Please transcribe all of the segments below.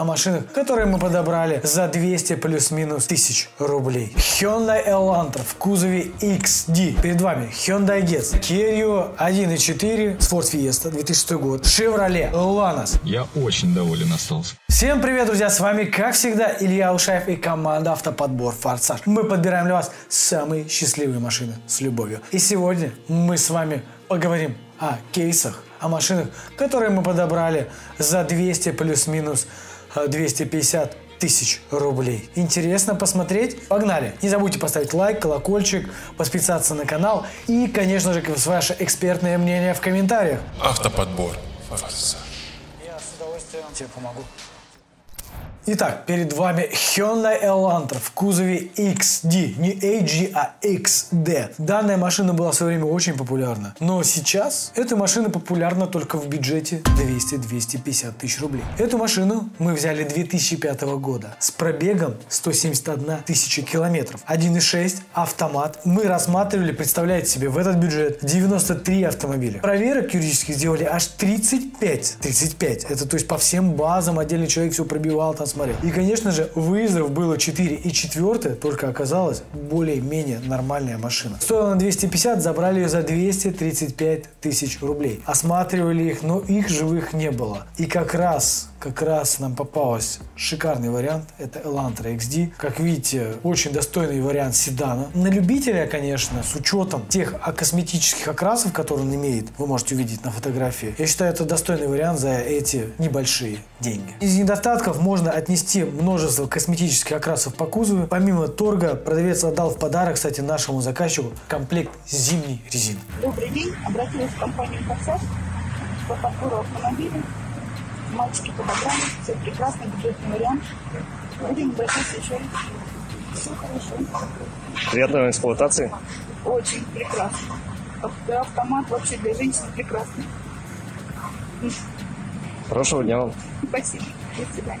о машинах, которые мы подобрали за 200 плюс-минус тысяч рублей. Hyundai Elantra в кузове XD. Перед вами Hyundai Getz, Kia Rio 1.4, Ford Fiesta 2006 год, Chevrolet Lanos. Я очень доволен остался. Всем привет, друзья! С вами, как всегда, Илья Ушаев и команда Автоподбор Форсаж. Мы подбираем для вас самые счастливые машины с любовью. И сегодня мы с вами поговорим о кейсах, о машинах, которые мы подобрали за 200 плюс-минус 250 тысяч рублей. Интересно посмотреть? Погнали! Не забудьте поставить лайк, колокольчик, подписаться на канал и, конечно же, ваше экспертное мнение в комментариях. Автоподбор. Форсаж. Я с удовольствием тебе помогу. Итак, перед вами Hyundai Elantra в кузове XD. Не AG, а XD. Данная машина была в свое время очень популярна. Но сейчас эта машина популярна только в бюджете 200-250 тысяч рублей. Эту машину мы взяли 2005 года с пробегом 171 тысяча километров. 1.6 автомат. Мы рассматривали, представляете себе, в этот бюджет 93 автомобиля. Проверок юридических сделали аж 35. 35. Это то есть по всем базам отдельный человек все пробивал, там смотрел. И, конечно же, выездов было 4. И четвертое только оказалась более-менее нормальная машина. Стоила на 250, забрали ее за 235 тысяч рублей. Осматривали их, но их живых не было. И как раз как раз нам попался шикарный вариант. Это Elantra XD. Как видите, очень достойный вариант седана. На любителя, конечно, с учетом тех косметических окрасов, которые он имеет, вы можете увидеть на фотографии. Я считаю, это достойный вариант за эти небольшие деньги. Из недостатков можно отнести множество косметических окрасов по кузову. Помимо торга, продавец отдал в подарок, кстати, нашему заказчику комплект зимней резины. Добрый день. Обратилась в компанию «Форсаж» по подбору автомобилей. Мальчики подобрали. Все прекрасный бюджетный вариант. Будем небольшой свечой. Все хорошо. Приятной эксплуатации. Очень прекрасно. Ав- Автомат вообще для женщин прекрасный. Хорошего дня вам. Спасибо. До свидания.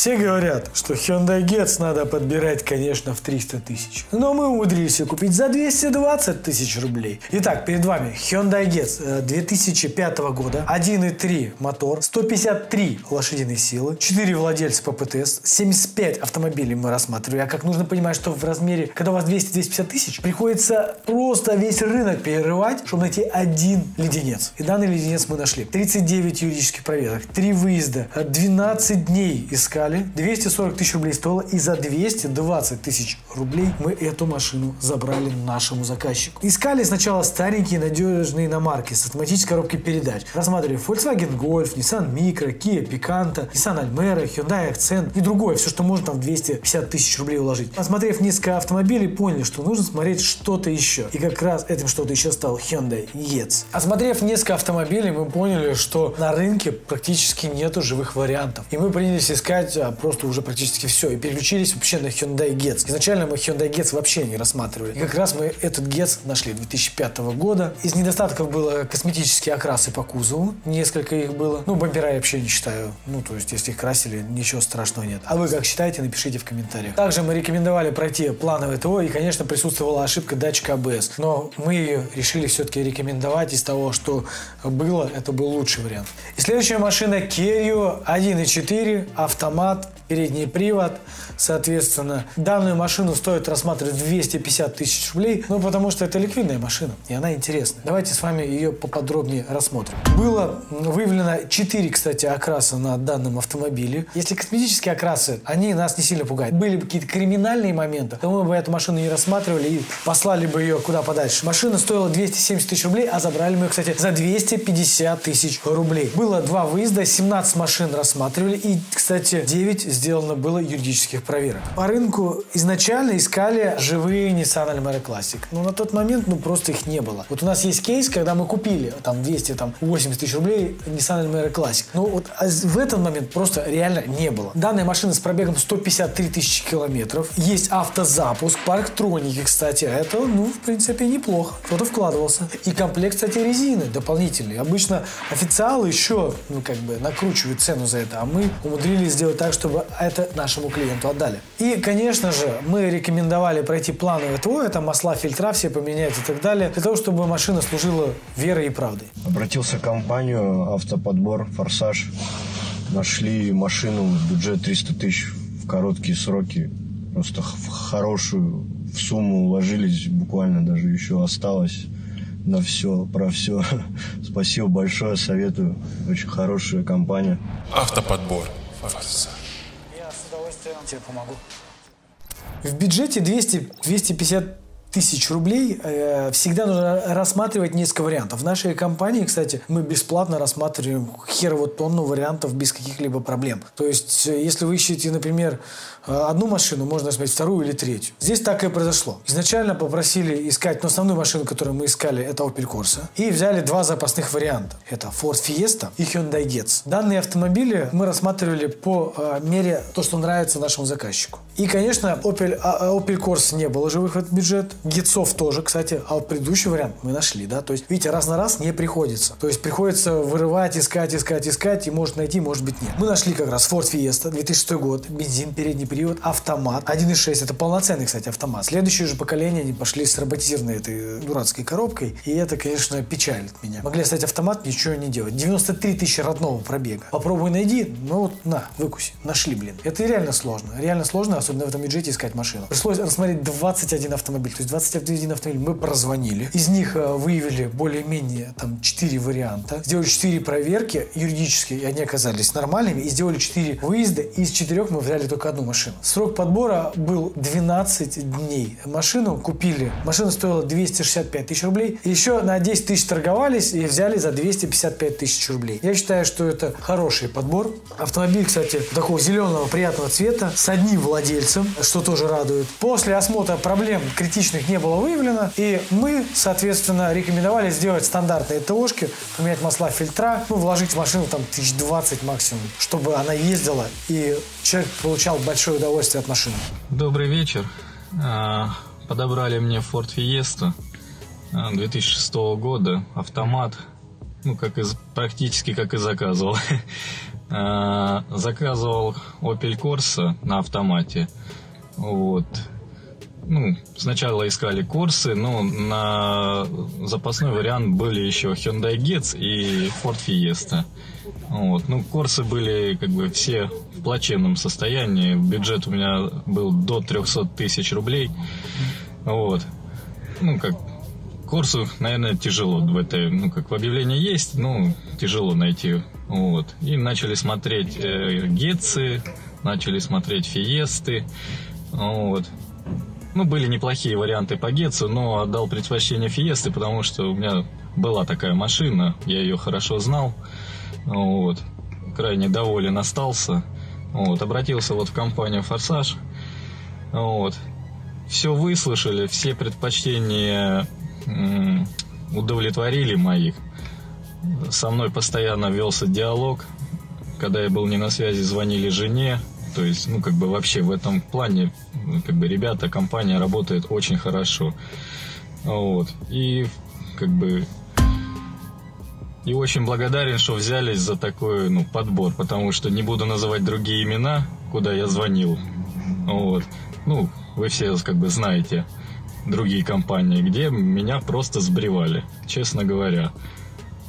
Все говорят, что Hyundai Getz надо подбирать, конечно, в 300 тысяч. Но мы умудрились ее купить за 220 тысяч рублей. Итак, перед вами Hyundai Getz э, 2005 года, 1.3 мотор, 153 лошадиные силы, 4 владельца по ПТС, 75 автомобилей мы рассматривали. А как нужно понимать, что в размере, когда у вас 200-250 тысяч, приходится просто весь рынок перерывать, чтобы найти один леденец. И данный леденец мы нашли. 39 юридических проверок, 3 выезда, э, 12 дней искали, 240 тысяч рублей стоило, и за 220 тысяч рублей мы эту машину забрали нашему заказчику. Искали сначала старенькие надежные иномарки с автоматической коробкой передач. Рассматривали Volkswagen Golf, Nissan Micro, Kia Picanto, Nissan Almera, Hyundai Accent и другое, все, что можно там в 250 тысяч рублей уложить. Осмотрев несколько автомобилей, поняли, что нужно смотреть что-то еще. И как раз этим что-то еще стал Hyundai Getz. Осмотрев несколько автомобилей, мы поняли, что на рынке практически нету живых вариантов. И мы принялись искать просто уже практически все. И переключились вообще на Hyundai Getz. Изначально мы Hyundai Getz вообще не рассматривали. И как раз мы этот Getz нашли 2005 года. Из недостатков было косметические окрасы по кузову. Несколько их было. Ну, бампера я вообще не считаю. Ну, то есть, если их красили, ничего страшного нет. А вы как считаете, напишите в комментариях. Также мы рекомендовали пройти плановое ТО. И, конечно, присутствовала ошибка датчика ABS. Но мы ее решили все-таки рекомендовать из того, что было. Это был лучший вариант. И следующая машина Kia Rio 1.4 автомат передний привод. Соответственно, данную машину стоит рассматривать 250 тысяч рублей, ну, потому что это ликвидная машина, и она интересная. Давайте с вами ее поподробнее рассмотрим. Было выявлено 4, кстати, окраса на данном автомобиле. Если косметические окрасы, они нас не сильно пугают. Были бы какие-то криминальные моменты, то мы бы эту машину не рассматривали и послали бы ее куда подальше. Машина стоила 270 тысяч рублей, а забрали мы ее, кстати, за 250 тысяч рублей. Было два выезда, 17 машин рассматривали, и, кстати, 9 сделано было юридических проверок. По рынку изначально искали живые Nissan Almera Classic. Но на тот момент, ну, просто их не было. Вот у нас есть кейс, когда мы купили там 280 тысяч рублей Nissan Almera Classic. Но вот а в этот момент просто реально не было. Данная машина с пробегом 153 тысячи километров. Есть автозапуск, парктроники, кстати. Это, ну, в принципе, неплохо. Кто-то вкладывался. И комплект, кстати, резины дополнительный. Обычно официалы еще, ну, как бы, накручивают цену за это, а мы умудрились сделать так, чтобы это нашему клиенту отдали. И, конечно же, мы рекомендовали пройти плановое ТО, это масла, фильтра все поменять и так далее, для того, чтобы машина служила верой и правдой. Обратился в компанию «Автоподбор Форсаж». нашли машину, бюджет 300 тысяч в короткие сроки. Просто в хорошую в сумму уложились, буквально даже еще осталось на все, про все. Спасибо большое, советую. Очень хорошая компания. Автоподбор. ФСС. Я с удовольствием тебе помогу. В бюджете 200-250 тысяч рублей э, всегда нужно рассматривать несколько вариантов. В нашей компании, кстати, мы бесплатно рассматриваем херово тонну вариантов без каких-либо проблем. То есть, э, если вы ищете, например, э, одну машину, можно смотреть вторую или третью. Здесь так и произошло. Изначально попросили искать, ну, основную машину, которую мы искали, это Opel Corsa. И взяли два запасных варианта. Это Ford Fiesta и Hyundai Getz. Данные автомобили мы рассматривали по мере то, что нравится нашему заказчику. И, конечно, Opel, а, Opel Corsa не было живых в этот бюджет. Гитцов тоже, кстати. А вот предыдущий вариант мы нашли, да. То есть, видите, раз на раз не приходится. То есть, приходится вырывать, искать, искать, искать. И может найти, может быть нет. Мы нашли как раз Ford Fiesta, 2006 год. Бензин, передний привод, автомат. 1.6. Это полноценный, кстати, автомат. Следующее же поколение они пошли с роботизированной этой дурацкой коробкой. И это, конечно, печалит меня. Могли оставить автомат, ничего не делать. 93 тысячи родного пробега. Попробуй найди. Ну вот, на, выкуси. Нашли, блин. Это реально сложно. Реально сложно, особенно в этом бюджете искать машину. Пришлось рассмотреть 21 автомобиль. То есть 21 автомобиль мы прозвонили. Из них э, выявили более-менее там 4 варианта. Сделали 4 проверки юридические, и они оказались нормальными. И сделали 4 выезда. И из 4 мы взяли только одну машину. Срок подбора был 12 дней. Машину купили. Машина стоила 265 тысяч рублей. Еще на 10 тысяч торговались и взяли за 255 тысяч рублей. Я считаю, что это хороший подбор. Автомобиль, кстати, такого зеленого приятного цвета с одним владельцем, что тоже радует. После осмотра проблем критичных не было выявлено. И мы, соответственно, рекомендовали сделать стандартные ТОшки, поменять масла, фильтра, ну, вложить в машину там 1020 максимум, чтобы она ездила и человек получал большое удовольствие от машины. Добрый вечер. А, Подобрали мне Ford Fiesta а, 2006 года, автомат, ну, как из, практически как и заказывал. А, Заказывал Opel Corsa на автомате. Вот. Ну, сначала искали Корсы, но на запасной вариант были еще Hyundai Getz и Ford Fiesta. Вот. Ну, Корсы были как бы все в плачевном состоянии. Бюджет у меня был до 300 тысяч рублей. Вот. Ну, как Корсу, наверное, тяжело в этой, ну, как в объявлении есть, ну, тяжело найти. Вот. И начали смотреть э, Гетцы, начали смотреть Фиесты. Вот. Ну, были неплохие варианты по Гетцу, но отдал предпочтение Фиесты, потому что у меня была такая машина, я ее хорошо знал. Вот. Крайне доволен остался. Вот. Обратился вот в компанию «Форсаж». Вот. Все выслушали, все предпочтения удовлетворили моих. Со мной постоянно велся диалог. Когда я был не на связи, звонили жене. То есть, ну, как бы вообще в этом плане, ну, как бы ребята, компания работает очень хорошо. Вот. И как бы и очень благодарен, что взялись за такой ну, подбор, потому что не буду называть другие имена, куда я звонил. Вот. Ну, вы все как бы знаете другие компании, где меня просто сбривали, честно говоря.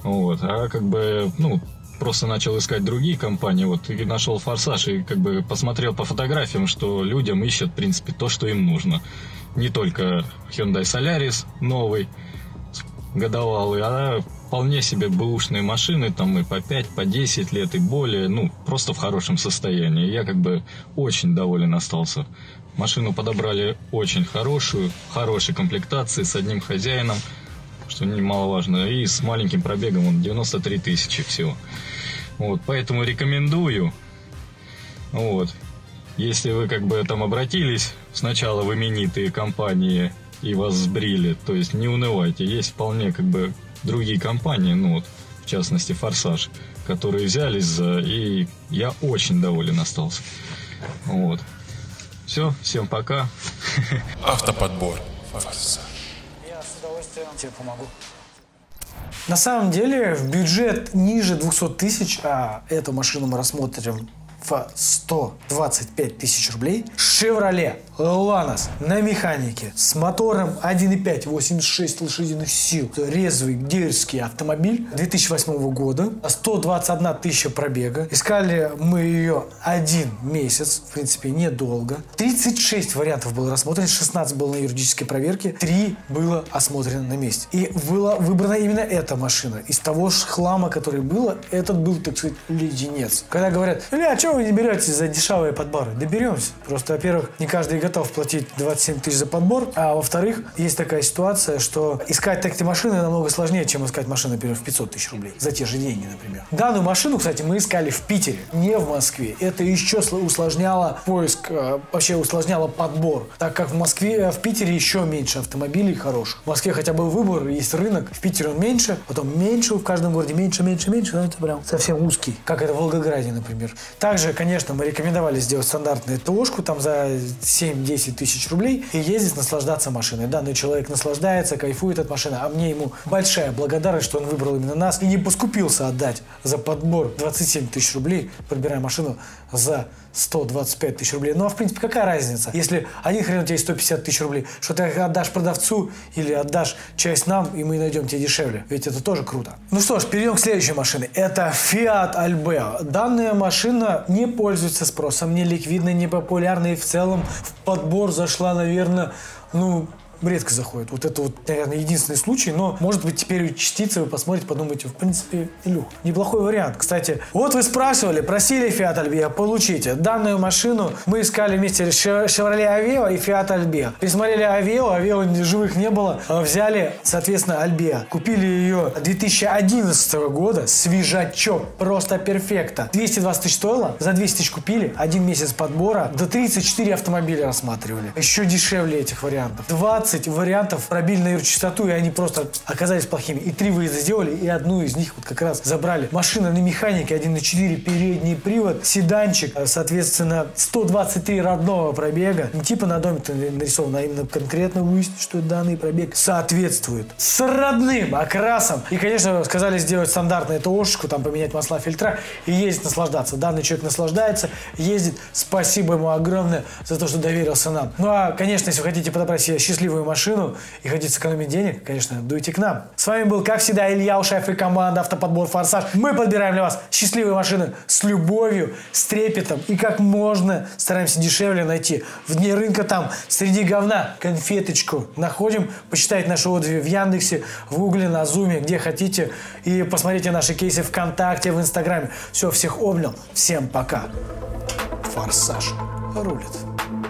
Вот. А как бы, ну, просто начал искать другие компании, вот, и нашел «Форсаж», и как бы посмотрел по фотографиям, что людям ищут, в принципе, то, что им нужно. Не только Hyundai Solaris новый, годовалый, а вполне себе бэушные машины, там и по 5, по 10 лет и более, ну, просто в хорошем состоянии. Я как бы очень доволен остался. Машину подобрали очень хорошую, хорошей комплектации, с одним хозяином, что немаловажно, и с маленьким пробегом, он 93 тысячи всего. Вот, поэтому рекомендую. Вот. Если вы как бы там обратились сначала в именитые компании и вас сбрили, то есть не унывайте, есть вполне как бы другие компании, ну вот, в частности Форсаж, которые взялись за, и я очень доволен остался. Вот. Все, всем пока. Автоподбор. ФСС. Тебе помогу. На самом деле в бюджет ниже 200 тысяч, а эту машину мы рассмотрим в 125 тысяч рублей. Chevrolet Lanos на механике с мотором 1.5, 86 лошадиных сил. Резвый, дерзкий автомобиль 2008 года. 121 тысяча пробега. Искали мы ее один месяц, в принципе, недолго. 36 вариантов было рассмотрено, 16 было на юридической проверке, 3 было осмотрено на месте. И была выбрана именно эта машина. Из того же хлама, который было, этот был, так сказать, леденец. Когда говорят, Илья, а чего вы не берете за дешевые подборы? Да беремся. Просто, во-первых, не каждый готов платить 27 тысяч за подбор, а во-вторых, есть такая ситуация, что искать такие машины намного сложнее, чем искать машину, например, в 500 тысяч рублей. За те же деньги, например. Данную машину, кстати, мы искали в Питере, не в Москве. Это еще усложняло поиск, э, вообще усложняло подбор, так как в Москве, э, в Питере еще меньше автомобилей хороших. В Москве хотя бы выбор, есть рынок, в Питере он меньше, потом меньше, в каждом городе меньше, меньше, меньше, но это прям совсем узкий, как это в Волгограде, например. Также, конечно, мы рекомендовали сделать стандартную ТОшку там за 7-10 тысяч рублей и ездить, наслаждаться машиной. Данный человек наслаждается, кайфует от машины, а мне ему большая благодарность, что он выбрал именно нас и не поскупился отдать за подбор 27 тысяч рублей, подбирая машину за 125 тысяч рублей. Ну, а в принципе, какая разница? Если один хрен у тебя есть 150 тысяч рублей, что ты отдашь продавцу или отдашь часть нам, и мы найдем тебе дешевле. Ведь это тоже круто. Ну что ж, перейдем к следующей машине. Это Fiat Albea. Данная машина не пользуется спросом, не ликвидна, не популярна и в целом в подбор зашла, наверное, ну, редко заходит. Вот это вот, наверное, единственный случай, но, может быть, теперь частицы вы посмотрите, подумаете, в принципе, Илюх, неплохой вариант. Кстати, вот вы спрашивали, просили Fiat Albea, получите. Данную машину мы искали вместе с Chevrolet Aveo и Fiat Albea. Присмотрели Aveo, Aveo живых не было, а взяли, соответственно, Albea. Купили ее 2011 года, свежачок, просто перфекта. 220 тысяч стоило, за 200 тысяч купили, один месяц подбора, до 34 автомобиля рассматривали. Еще дешевле этих вариантов. 20 15 вариантов пробили на частоту, и они просто оказались плохими. И три выезда сделали, и одну из них вот как раз забрали. Машина на механике 1.4, передний привод, седанчик, соответственно, 123 родного пробега. Не типа на доме нарисовано, а именно конкретно выяснить, что данный пробег соответствует с родным окрасом. И, конечно, сказали сделать стандартную ТОшку, там поменять масла, фильтра и ездить, наслаждаться. Данный человек наслаждается, ездит. Спасибо ему огромное за то, что доверился нам. Ну а, конечно, если вы хотите подобрать себе счастливую новую машину и хотите сэкономить денег, конечно, дуйте к нам. С вами был, как всегда, Илья Ушаев и команда Автоподбор Форсаж. Мы подбираем для вас счастливые машины с любовью, с трепетом и как можно стараемся дешевле найти. В дне рынка там, среди говна, конфеточку находим. Почитайте наши отзывы в Яндексе, в Гугле, на Зуме, где хотите. И посмотрите наши кейсы ВКонтакте, в Инстаграме. Все, всех обнял. Всем пока. Форсаж рулит.